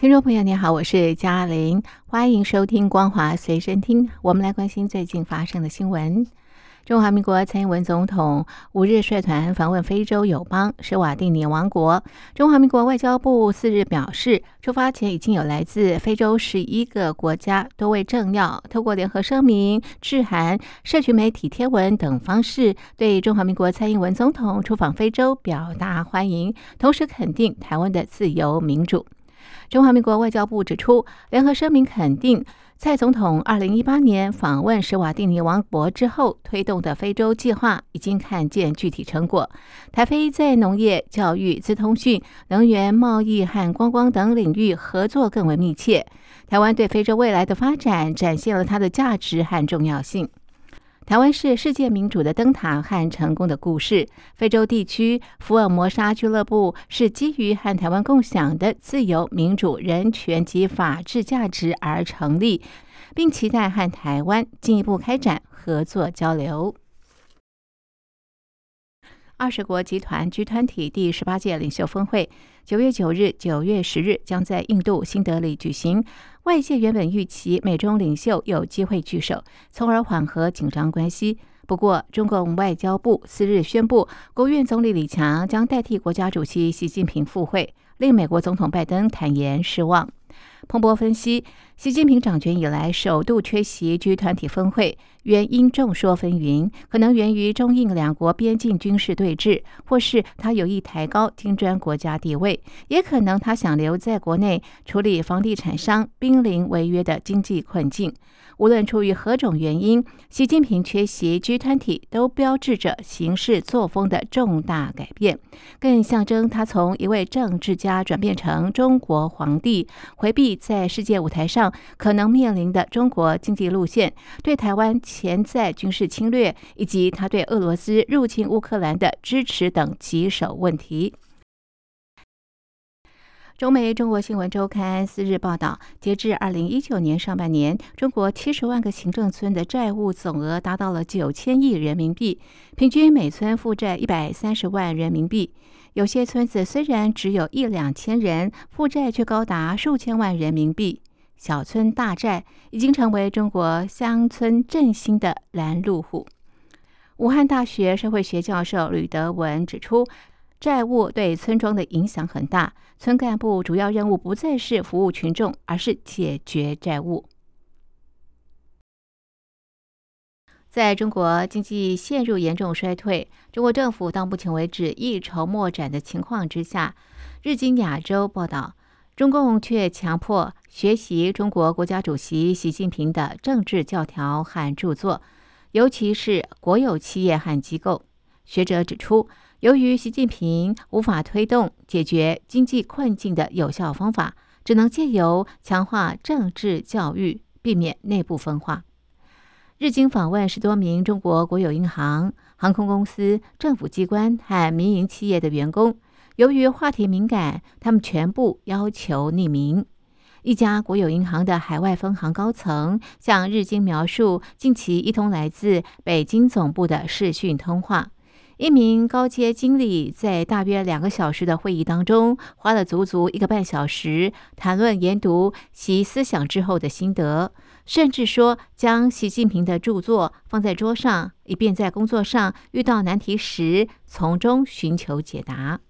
听众朋友，你好，我是嘉玲，欢迎收听《光华随身听》。我们来关心最近发生的新闻。中华民国蔡英文总统五日率团访问非洲友邦施瓦蒂尼王国。中华民国外交部四日表示，出发前已经有来自非洲十一个国家多位政要透过联合声明、致函、社群媒体贴文等方式，对中华民国蔡英文总统出访非洲表达欢迎，同时肯定台湾的自由民主。中华民国外交部指出，联合声明肯定。蔡总统二零一八年访问施瓦蒂尼王国之后推动的非洲计划已经看见具体成果。台非在农业、教育、资通讯、能源、贸易和观光等领域合作更为密切。台湾对非洲未来的发展展现了它的价值和重要性。台湾是世界民主的灯塔和成功的故事。非洲地区福尔摩沙俱乐部是基于和台湾共享的自由、民主、人权及法治价值而成立，并期待和台湾进一步开展合作交流。二十国集团集团体第十八届领袖峰会九月九日、九月十日将在印度新德里举行。外界原本预期美中领袖有机会聚首，从而缓和紧张关系。不过，中共外交部四日宣布，国务院总理李强将代替国家主席习近平赴会，令美国总统拜登坦言失望。彭博分析，习近平掌权以来首度缺席 G 团体峰会，原因众说纷纭，可能源于中印两国边境军事对峙，或是他有意抬高金砖国家地位，也可能他想留在国内处理房地产商濒临违约的经济困境。无论出于何种原因，习近平缺席 G 团体都标志着行事作风的重大改变，更象征他从一位政治家转变成中国皇帝，回避在世界舞台上可能面临的中国经济路线、对台湾潜在军事侵略以及他对俄罗斯入侵乌克兰的支持等棘手问题。中美《中国新闻周刊》四日报道，截至二零一九年上半年，中国七十万个行政村的债务总额达到了九千亿人民币，平均每村负债一百三十万人民币。有些村子虽然只有一两千人，负债却高达数千万人民币。小村大债已经成为中国乡村振兴的拦路虎。武汉大学社会学教授吕德文指出。债务对村庄的影响很大，村干部主要任务不再是服务群众，而是解决债务。在中国经济陷入严重衰退，中国政府到目前为止一筹莫展的情况之下，日经亚洲报道，中共却强迫学习中国国家主席习近平的政治教条和著作，尤其是国有企业和机构。学者指出。由于习近平无法推动解决经济困境的有效方法，只能借由强化政治教育，避免内部分化。日经访问十多名中国国有银行、航空公司、政府机关和民营企业的员工，由于话题敏感，他们全部要求匿名。一家国有银行的海外分行高层向日经描述近期一通来自北京总部的视讯通话。一名高阶经理在大约两个小时的会议当中，花了足足一个半小时谈论研读其思想之后的心得，甚至说将习近平的著作放在桌上，以便在工作上遇到难题时从中寻求解答。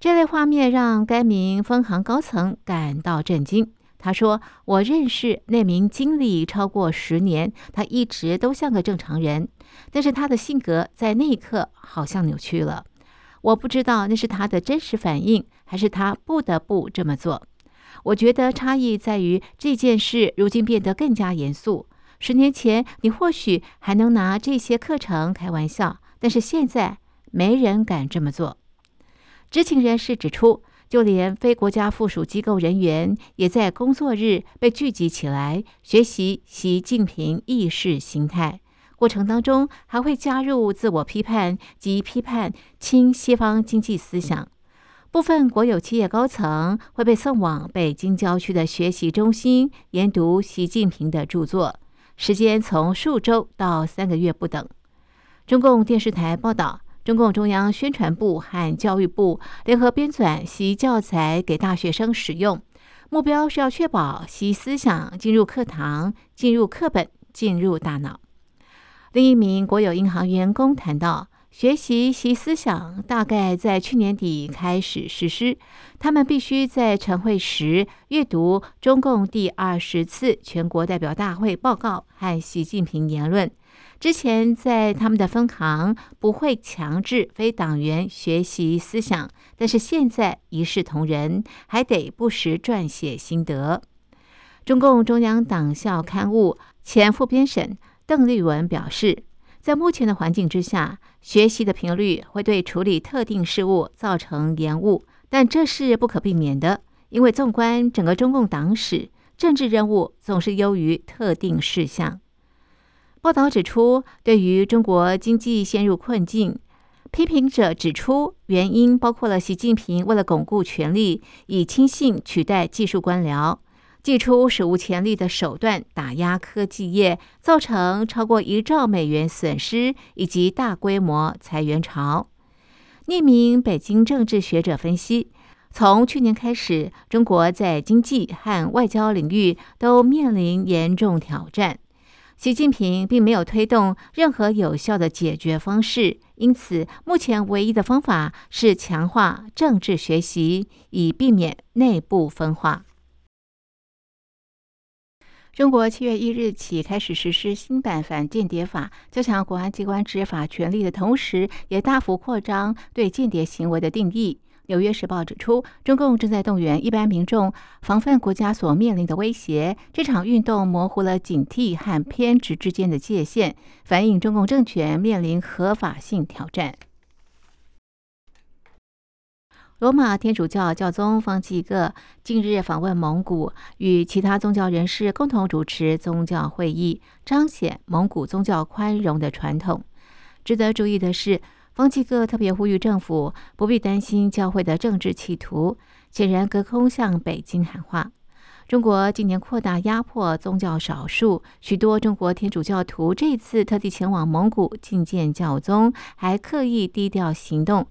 这类画面让该名分行高层感到震惊。他说：“我认识那名经理超过十年，他一直都像个正常人，但是他的性格在那一刻好像扭曲了。我不知道那是他的真实反应，还是他不得不这么做。我觉得差异在于这件事如今变得更加严肃。十年前，你或许还能拿这些课程开玩笑，但是现在没人敢这么做。”知情人士指出。就连非国家附属机构人员也在工作日被聚集起来学习习近平意识形态。过程当中还会加入自我批判及批判亲西方经济思想。部分国有企业高层会被送往北京郊区的学习中心研读习近平的著作，时间从数周到三个月不等。中共电视台报道，中共中央宣传部和教育部联合编纂习教材给大学生使用，目标是要确保习思想进入课堂、进入课本、进入大脑。另一名国有银行员工谈到，学习习思想大概在去年底开始实施。他们必须在晨会时阅读中共第二十次全国代表大会报告和习近平言论。之前在他们的分行不会强制非党员学习思想，但是现在一视同仁，还得不时撰写心得。中共中央党校刊物前副编审。邓丽文表示，在目前的环境之下，学习的频率会对处理特定事务造成延误，但这是不可避免的，因为纵观整个中共党史，政治任务总是优于特定事项。报道指出，对于中国经济陷入困境，批评者指出，原因包括了习近平为了巩固权力，以亲信取代技术官僚。祭出史无前例的手段打压科技业，造成超过一兆美元损失以及大规模裁员潮。匿名北京政治学者分析，从去年开始，中国在经济和外交领域都面临严重挑战。习近平并没有推动任何有效的解决方式，因此目前唯一的方法是强化政治学习，以避免内部分化。中国七月一日起开始实施新版反间谍法，加强国安机关执法权力的同时，也大幅扩张对间谍行为的定义。《纽约时报》指出，中共正在动员一般民众防范国家所面临的威胁。这场运动模糊了警惕和偏执之间的界限，反映中共政权面临合法性挑战。罗马天主教教宗方济各近日访问蒙古，与其他宗教人士共同主持宗教会议，彰显蒙古宗教宽容的传统。值得注意的是，方济各特别呼吁政府不必担心教会的政治企图，显然隔空向北京喊话。中国近年扩大压迫宗教少数，许多中国天主教徒这次特地前往蒙古觐见教宗，还刻意低调行动。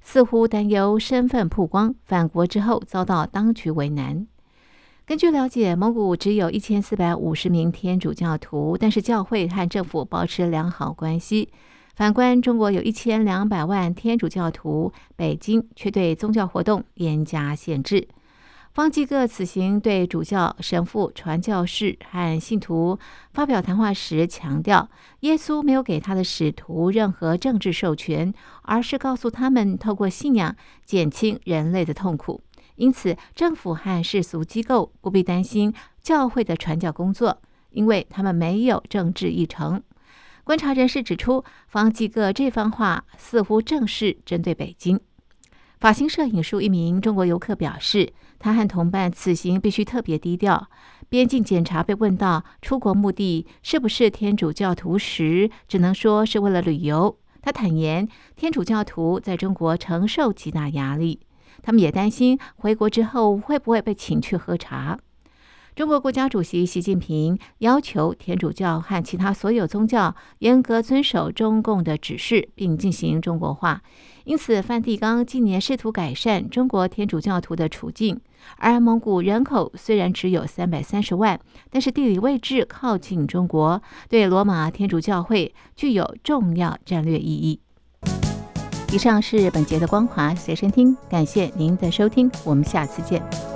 似乎担忧身份曝光，返国之后遭到当局为难。根据了解，蒙古只有一千四百五十名天主教徒，但是教会和政府保持良好关系。反观中国，有一千两百万天主教徒，北京却对宗教活动严加限制。方济各此行对主教、神父、传教士和信徒发表谈话时强调，耶稣没有给他的使徒任何政治授权，而是告诉他们透过信仰减轻人类的痛苦。因此，政府和世俗机构不必担心教会的传教工作，因为他们没有政治议程。观察人士指出，方济各这番话似乎正是针对北京。法新社引述一名中国游客表示，他和同伴此行必须特别低调。边境检查被问到出国目的是不是天主教徒时，只能说是为了旅游。他坦言，天主教徒在中国承受极大压力，他们也担心回国之后会不会被请去喝茶。中国国家主席习近平要求天主教和其他所有宗教严格遵守中共的指示，并进行中国化。因此，梵蒂冈近年试图改善中国天主教徒的处境。而蒙古人口虽然只有三百三十万，但是地理位置靠近中国，对罗马天主教会具有重要战略意义。以上是本节的光华随身听，感谢您的收听，我们下次见。